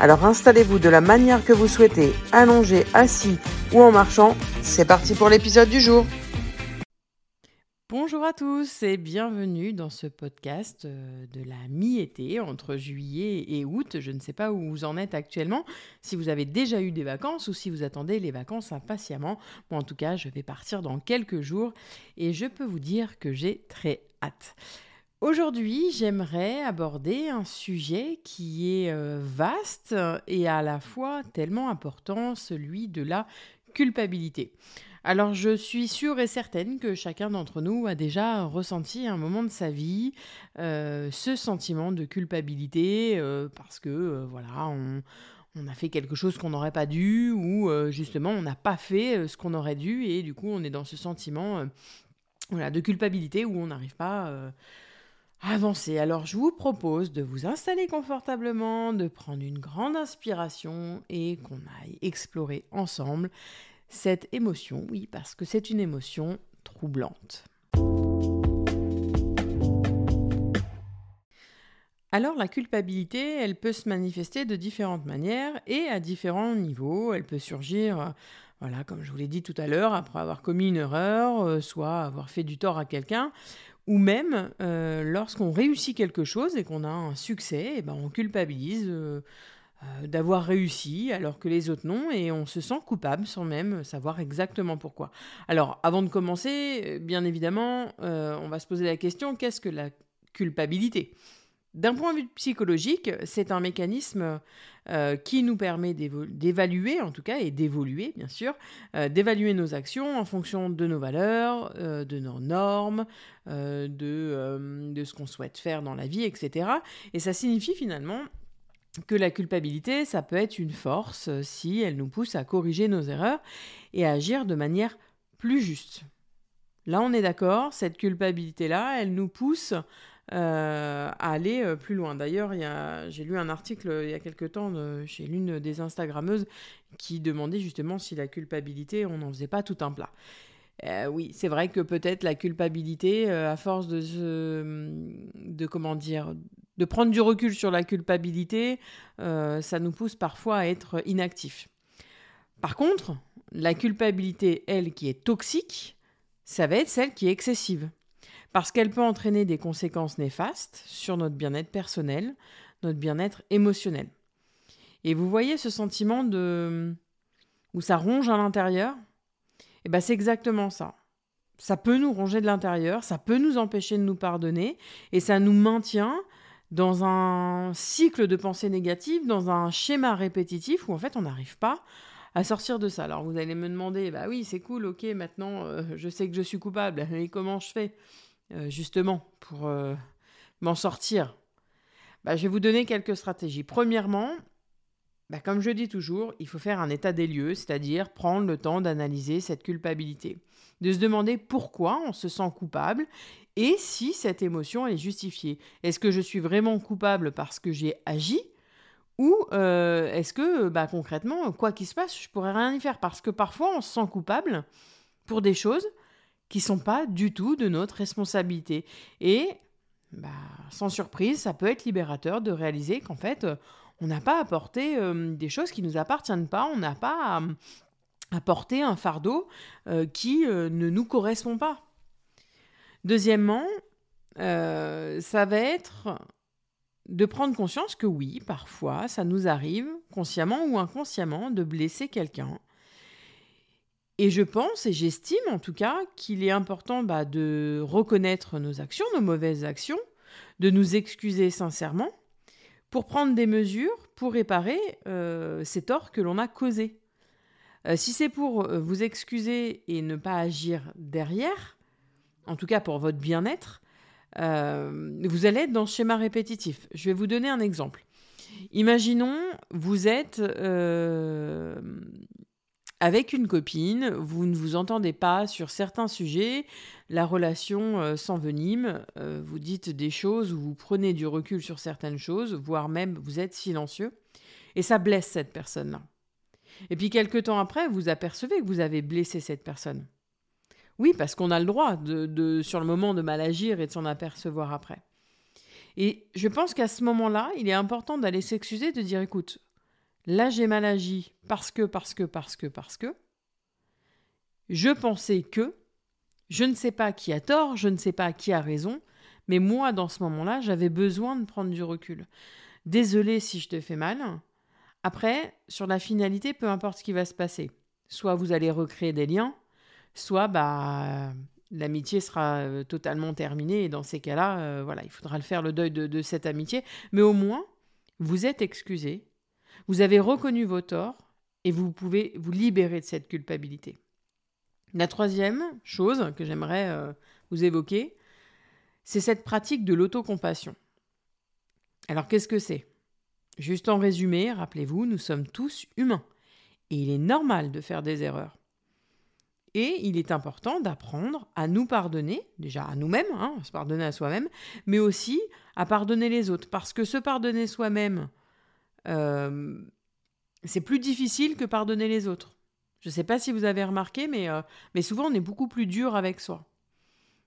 Alors installez-vous de la manière que vous souhaitez, allongé, assis ou en marchant. C'est parti pour l'épisode du jour. Bonjour à tous et bienvenue dans ce podcast euh, de la mi-été entre juillet et août. Je ne sais pas où vous en êtes actuellement, si vous avez déjà eu des vacances ou si vous attendez les vacances impatiemment. Moi en tout cas, je vais partir dans quelques jours et je peux vous dire que j'ai très hâte. Aujourd'hui, j'aimerais aborder un sujet qui est euh, vaste et à la fois tellement important, celui de la culpabilité. Alors je suis sûre et certaine que chacun d'entre nous a déjà ressenti à un moment de sa vie euh, ce sentiment de culpabilité euh, parce que voilà, on, a fait quelque chose qu'on n'aurait pas dû ou justement on n'a pas fait ce qu'on aurait dû et du coup on est dans ce sentiment voilà, de culpabilité où on n'arrive pas à avancer. Alors je vous propose de vous installer confortablement, de prendre une grande inspiration et qu'on aille explorer ensemble cette émotion, oui, parce que c'est une émotion troublante. Alors la culpabilité, elle peut se manifester de différentes manières et à différents niveaux. Elle peut surgir, voilà, comme je vous l'ai dit tout à l'heure, après avoir commis une erreur, euh, soit avoir fait du tort à quelqu'un, ou même euh, lorsqu'on réussit quelque chose et qu'on a un succès, eh ben on culpabilise. Euh, euh, d'avoir réussi alors que les autres non, et on se sent coupable sans même savoir exactement pourquoi. Alors, avant de commencer, bien évidemment, on va se poser la question, qu'est-ce que la culpabilité? D'un point de vue psychologique, c'est un mécanisme qui nous permet d'évaluer, en tout cas, et d'évoluer, bien sûr, d'évaluer nos actions en fonction de nos valeurs, de nos normes, de, de ce qu'on souhaite faire dans la vie, etc. Et ça signifie finalement que la culpabilité, ça peut être une force euh, si elle nous pousse à corriger nos erreurs et à agir de manière plus juste. Là, on est d'accord, cette culpabilité-là, elle nous pousse euh, à aller euh, plus loin. D'ailleurs, j'ai lu un article il y a quelque temps chez l'une des Instagrammeuses qui demandait justement si la culpabilité, on n'en faisait pas tout un plat. oui, c'est vrai que peut-être la culpabilité, à force de, de comment dire, de prendre du recul sur la culpabilité, euh, ça nous pousse parfois à être inactifs. Par contre, la culpabilité, elle, qui est toxique, ça va être celle qui est excessive. Parce qu'elle peut entraîner des conséquences néfastes sur notre bien-être personnel, notre bien-être émotionnel. Et vous voyez ce sentiment de où ça ronge à l'intérieur? Eh ben c'est exactement ça. Ça peut nous ronger de l'intérieur, ça peut nous empêcher de nous pardonner et ça nous maintient dans un cycle de pensée négative, dans un schéma répétitif où en fait on n'arrive pas à sortir de ça. Alors vous allez me demander, bah oui, c'est cool, ok, maintenant euh, je sais que je suis coupable, mais comment je fais? Justement pour euh, m'en sortir bah, Je vais vous donner quelques stratégies. Premièrement, bah, comme je dis toujours, il faut faire un état des lieux, c'est-à-dire prendre le temps d'analyser cette culpabilité, de se demander pourquoi on se sent coupable et si cette émotion est justifiée. Est-ce que je suis vraiment coupable parce que j'ai agi ou euh, est-ce que bah, concrètement, quoi qu'il se passe, je pourrais rien y faire? Parce que parfois, on se sent coupable pour des choses qui sont pas du tout de notre responsabilité. Et bah, sans surprise, ça peut être libérateur de réaliser qu'en fait, on n'a pas apporté euh, des choses qui ne nous appartiennent pas, on n'a pas apporté un fardeau euh, qui ne nous correspond pas. Deuxièmement, euh, ça va être de prendre conscience que oui, parfois, ça nous arrive, consciemment ou inconsciemment, de blesser quelqu'un. Et je pense, et j'estime en tout cas, qu'il est important bah, de reconnaître nos actions, nos mauvaises actions, de nous excuser sincèrement, pour prendre des mesures pour réparer euh, ces torts que l'on a causés. Euh, si c'est pour vous excuser et ne pas agir derrière, en tout cas pour votre bien-être, euh, vous allez être dans ce schéma répétitif. Je vais vous donner un exemple. Imaginons, vous êtes euh, avec une copine, vous ne vous entendez pas sur certains sujets, la relation euh, s'envenime, euh, vous dites des choses ou vous prenez du recul sur certaines choses, voire même vous êtes silencieux, et ça blesse cette personne-là. Et puis quelques temps après, vous apercevez que vous avez blessé cette personne. Oui, parce qu'on a le droit, de, sur le moment, de mal agir et de s'en apercevoir après. Et je pense qu'à ce moment-là, il est important d'aller s'excuser, de dire écoute, là j'ai mal agi parce que, parce que, parce que, parce que. Je pensais que, je ne sais pas qui a tort, je ne sais pas qui a raison, mais moi, dans ce moment-là, j'avais besoin de prendre du recul. Désolé si je te fais mal. Après, sur la finalité, peu importe ce qui va se passer. Soit vous allez recréer des liens, soit bah l'amitié sera euh, totalement terminée et dans ces cas-là, euh, voilà, il faudra le faire le deuil de, cette amitié. Mais au moins, vous êtes excusé, vous avez reconnu vos torts et vous pouvez vous libérer de cette culpabilité. La troisième chose que j'aimerais euh, vous évoquer, c'est cette pratique de l'autocompassion. Alors qu'est-ce que c'est? Juste en résumé, rappelez-vous, nous sommes tous humains et il est normal de faire des erreurs. Et il est important d'apprendre à nous pardonner, déjà à nous-mêmes, hein, se pardonner à soi-même, mais aussi à pardonner les autres. Parce que se pardonner soi-même, euh, c'est plus difficile que pardonner les autres. Je ne sais pas si vous avez remarqué, mais, euh, mais souvent on est beaucoup plus dur avec soi.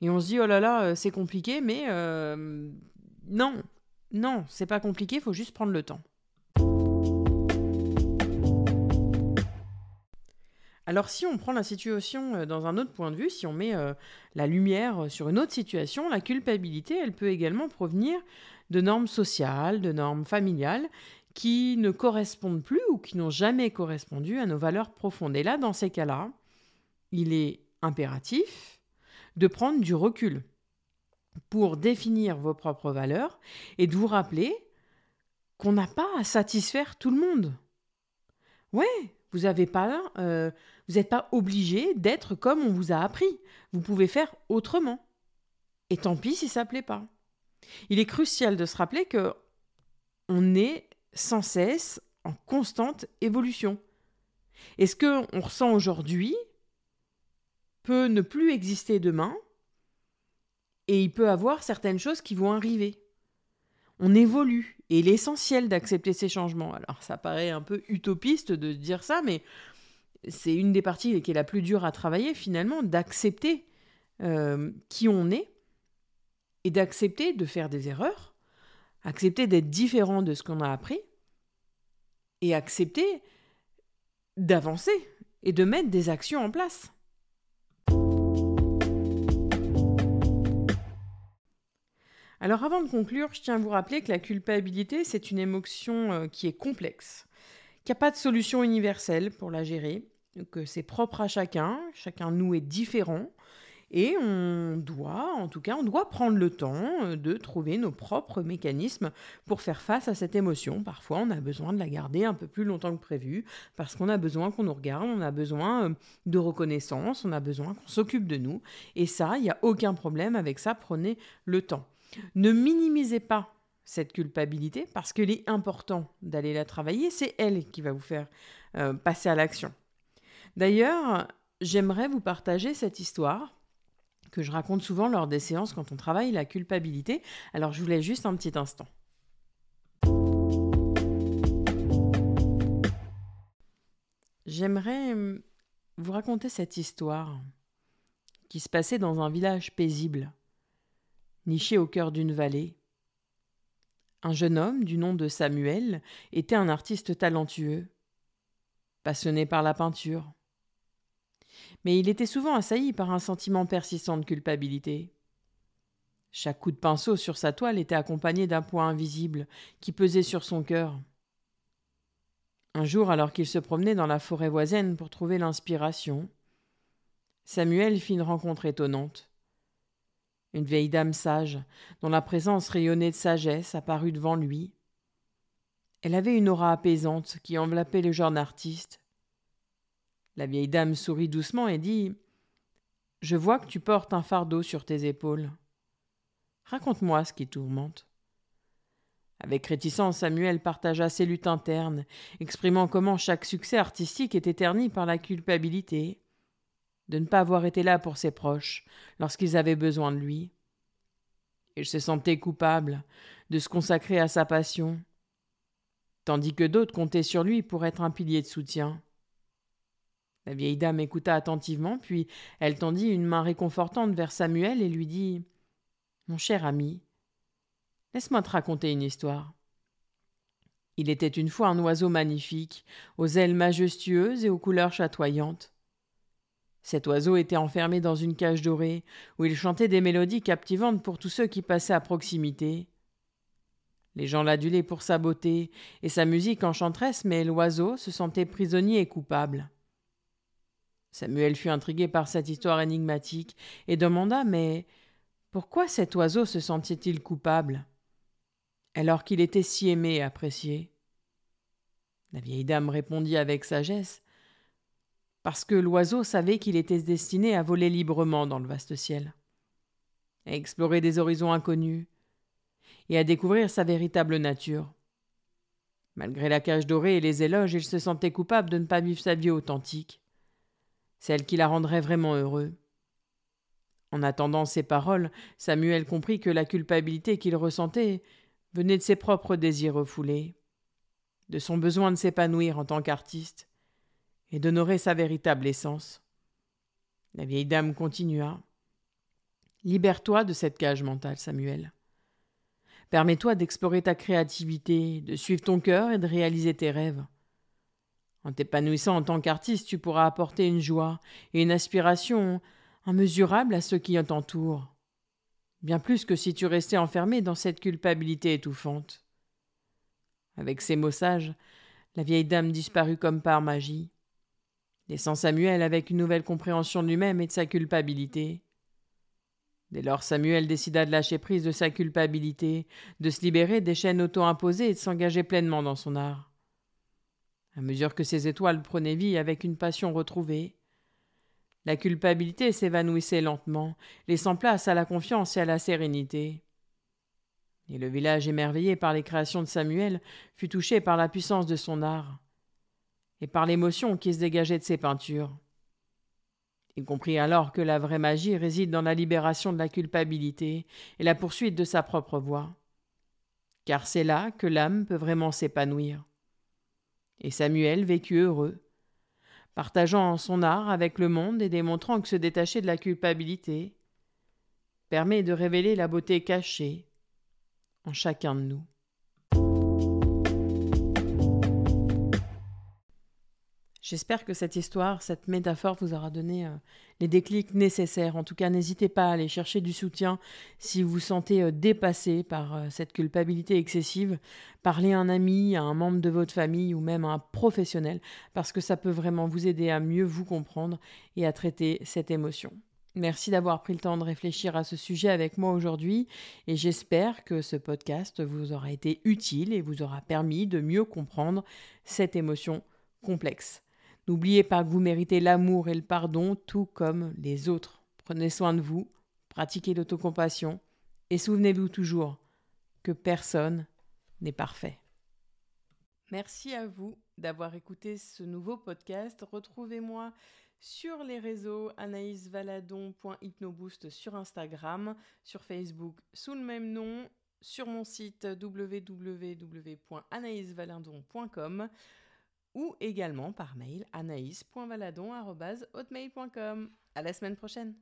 Et on se dit, oh là là, euh, c'est compliqué, mais non, non, c'est pas compliqué, il faut juste prendre le temps. Alors si on prend la situation euh, dans un autre point de vue, si on met euh, la lumière sur une autre situation, la culpabilité, elle peut également provenir de normes sociales, de normes familiales qui ne correspondent plus ou qui n'ont jamais correspondu à nos valeurs profondes. Et là, dans ces cas-là, il est impératif de prendre du recul pour définir vos propres valeurs et de vous rappeler qu'on n'a pas à satisfaire tout le monde. Ouais, vous n'avez pas, euh, vous n'êtes pas obligé d'être comme on vous a appris. Vous pouvez faire autrement. Et tant pis si ça ne plaît pas. Il est crucial de se rappeler que on est sans cesse en constante évolution. Et ce que on ressent aujourd'hui peut ne plus exister demain, et il peut avoir certaines choses qui vont arriver. On évolue, et l'essentiel d'accepter ces changements. Alors ça paraît un peu utopiste de dire ça, mais c'est une des parties qui est la plus dure à travailler finalement, d'accepter euh, qui on est et d'accepter de faire des erreurs, accepter d'être différent de ce qu'on a appris et accepter d'avancer et de mettre des actions en place. Alors avant de conclure, je tiens à vous rappeler que la culpabilité, c'est une émotion euh, qui est complexe, qu'il n'y a pas de solution universelle pour la gérer, que c'est propre à chacun, chacun de nous est différent, et on doit, en tout cas, on doit prendre le temps euh, de trouver nos propres mécanismes pour faire face à cette émotion. Parfois, on a besoin de la garder un peu plus longtemps que prévu, parce qu'on a besoin qu'on nous regarde, on a besoin euh, de reconnaissance, on a besoin qu'on s'occupe de nous. Et ça, il n'y a aucun problème avec ça, prenez le temps. Ne minimisez pas cette culpabilité parce qu'il est important d'aller la travailler, c'est elle qui va vous faire euh, passer à l'action. D'ailleurs, j'aimerais vous partager cette histoire que je raconte souvent lors des séances quand on travaille la culpabilité. Alors je vous laisse juste un petit instant. J'aimerais hum, vous raconter cette histoire qui se passait dans un village paisible niché au cœur d'une vallée. Un jeune homme du nom de Samuel était un artiste talentueux, passionné par la peinture. Mais il était souvent assailli par un sentiment persistant de culpabilité. Chaque coup de pinceau sur sa toile était accompagné d'un poids invisible qui pesait sur son cœur. Un jour, alors qu'il se promenait dans la forêt voisine pour trouver l'inspiration, Samuel fit une rencontre étonnante une vieille dame sage, dont la présence rayonnait de sagesse, apparut devant lui. Elle avait une aura apaisante qui enveloppait le jeune artiste. La vieille dame sourit doucement et dit Je vois que tu portes un fardeau sur tes épaules. Raconte-moi ce qui tourmente. Avec réticence, Samuel partagea ses luttes internes, exprimant comment chaque succès artistique était terni par la culpabilité de ne pas avoir été là pour ses proches lorsqu'ils avaient besoin de lui. Il se sentait coupable de se consacrer à sa passion, tandis que d'autres comptaient sur lui pour être un pilier de soutien. La vieille dame écouta attentivement, puis elle tendit une main réconfortante vers Samuel et lui dit Mon cher ami, laisse-moi te raconter une histoire. Il était une fois un oiseau magnifique, aux ailes majestueuses et aux couleurs chatoyantes. Cet oiseau était enfermé dans une cage dorée, où il chantait des mélodies captivantes pour tous ceux qui passaient à proximité. Les gens l'adulaient pour sa beauté et sa musique enchanteresse, mais l'oiseau se sentait prisonnier et coupable. Samuel fut intrigué par cette histoire énigmatique et demanda Mais pourquoi cet oiseau se sentait-il coupable? Alors qu'il était si aimé et apprécié. La vieille dame répondit avec sagesse parce que l'oiseau savait qu'il était destiné à voler librement dans le vaste ciel, à explorer des horizons inconnus et à découvrir sa véritable nature. Malgré la cage dorée et les éloges, il se sentait coupable de ne pas vivre sa vie authentique, celle qui la rendrait vraiment heureux. En attendant ces paroles, Samuel comprit que la culpabilité qu'il ressentait venait de ses propres désirs refoulés, de son besoin de s'épanouir en tant qu'artiste, et d'honorer sa véritable essence. La vieille dame continua. Libère-toi de cette cage mentale, Samuel. Permets-toi d'explorer ta créativité, de suivre ton cœur et de réaliser tes rêves. En t'épanouissant en tant qu'artiste, tu pourras apporter une joie et une aspiration immesurables à ceux qui t'entourent. Bien plus que si tu restais enfermé dans cette culpabilité étouffante. Avec ces mots sages, la vieille dame disparut comme par magie laissant Samuel avec une nouvelle compréhension de lui-même et de sa culpabilité. Dès lors, Samuel décida de lâcher prise de sa culpabilité, de se libérer des chaînes auto-imposées et de s'engager pleinement dans son art. À mesure que ses étoiles prenaient vie avec une passion retrouvée, la culpabilité s'évanouissait lentement, laissant place à la confiance et à la sérénité. Et le village, émerveillé par les créations de Samuel, fut touché par la puissance de son art et par l'émotion qui se dégageait de ses peintures. Il comprit alors que la vraie magie réside dans la libération de la culpabilité et la poursuite de sa propre voie. Car c'est là que l'âme peut vraiment s'épanouir. Et Samuel vécut heureux, partageant son art avec le monde et démontrant que se détacher de la culpabilité permet de révéler la beauté cachée en chacun de nous. J'espère que cette histoire, cette métaphore vous aura donné euh, les déclics nécessaires. En tout cas, n'hésitez pas à aller chercher du soutien si vous vous sentez euh, dépassé par euh, cette culpabilité excessive. Parlez à un ami, à un membre de votre famille ou même à un professionnel, parce que ça peut vraiment vous aider à mieux vous comprendre et à traiter cette émotion. Merci d'avoir pris le temps de réfléchir à ce sujet avec moi aujourd'hui et j'espère que ce podcast vous aura été utile et vous aura permis de mieux comprendre cette émotion complexe. N'oubliez pas que vous méritez l'amour et le pardon tout comme les autres. Prenez soin de vous, pratiquez l'autocompassion et souvenez-vous toujours que personne n'est parfait. Merci à vous d'avoir écouté ce nouveau podcast. Retrouvez-moi sur les réseaux anaïsvaladon.hypnoboost sur Instagram, sur Facebook sous le même nom, sur mon site www.anaïsvaladon.com ou également par mail anaïs.valadon.hotmail.com. À la semaine prochaine!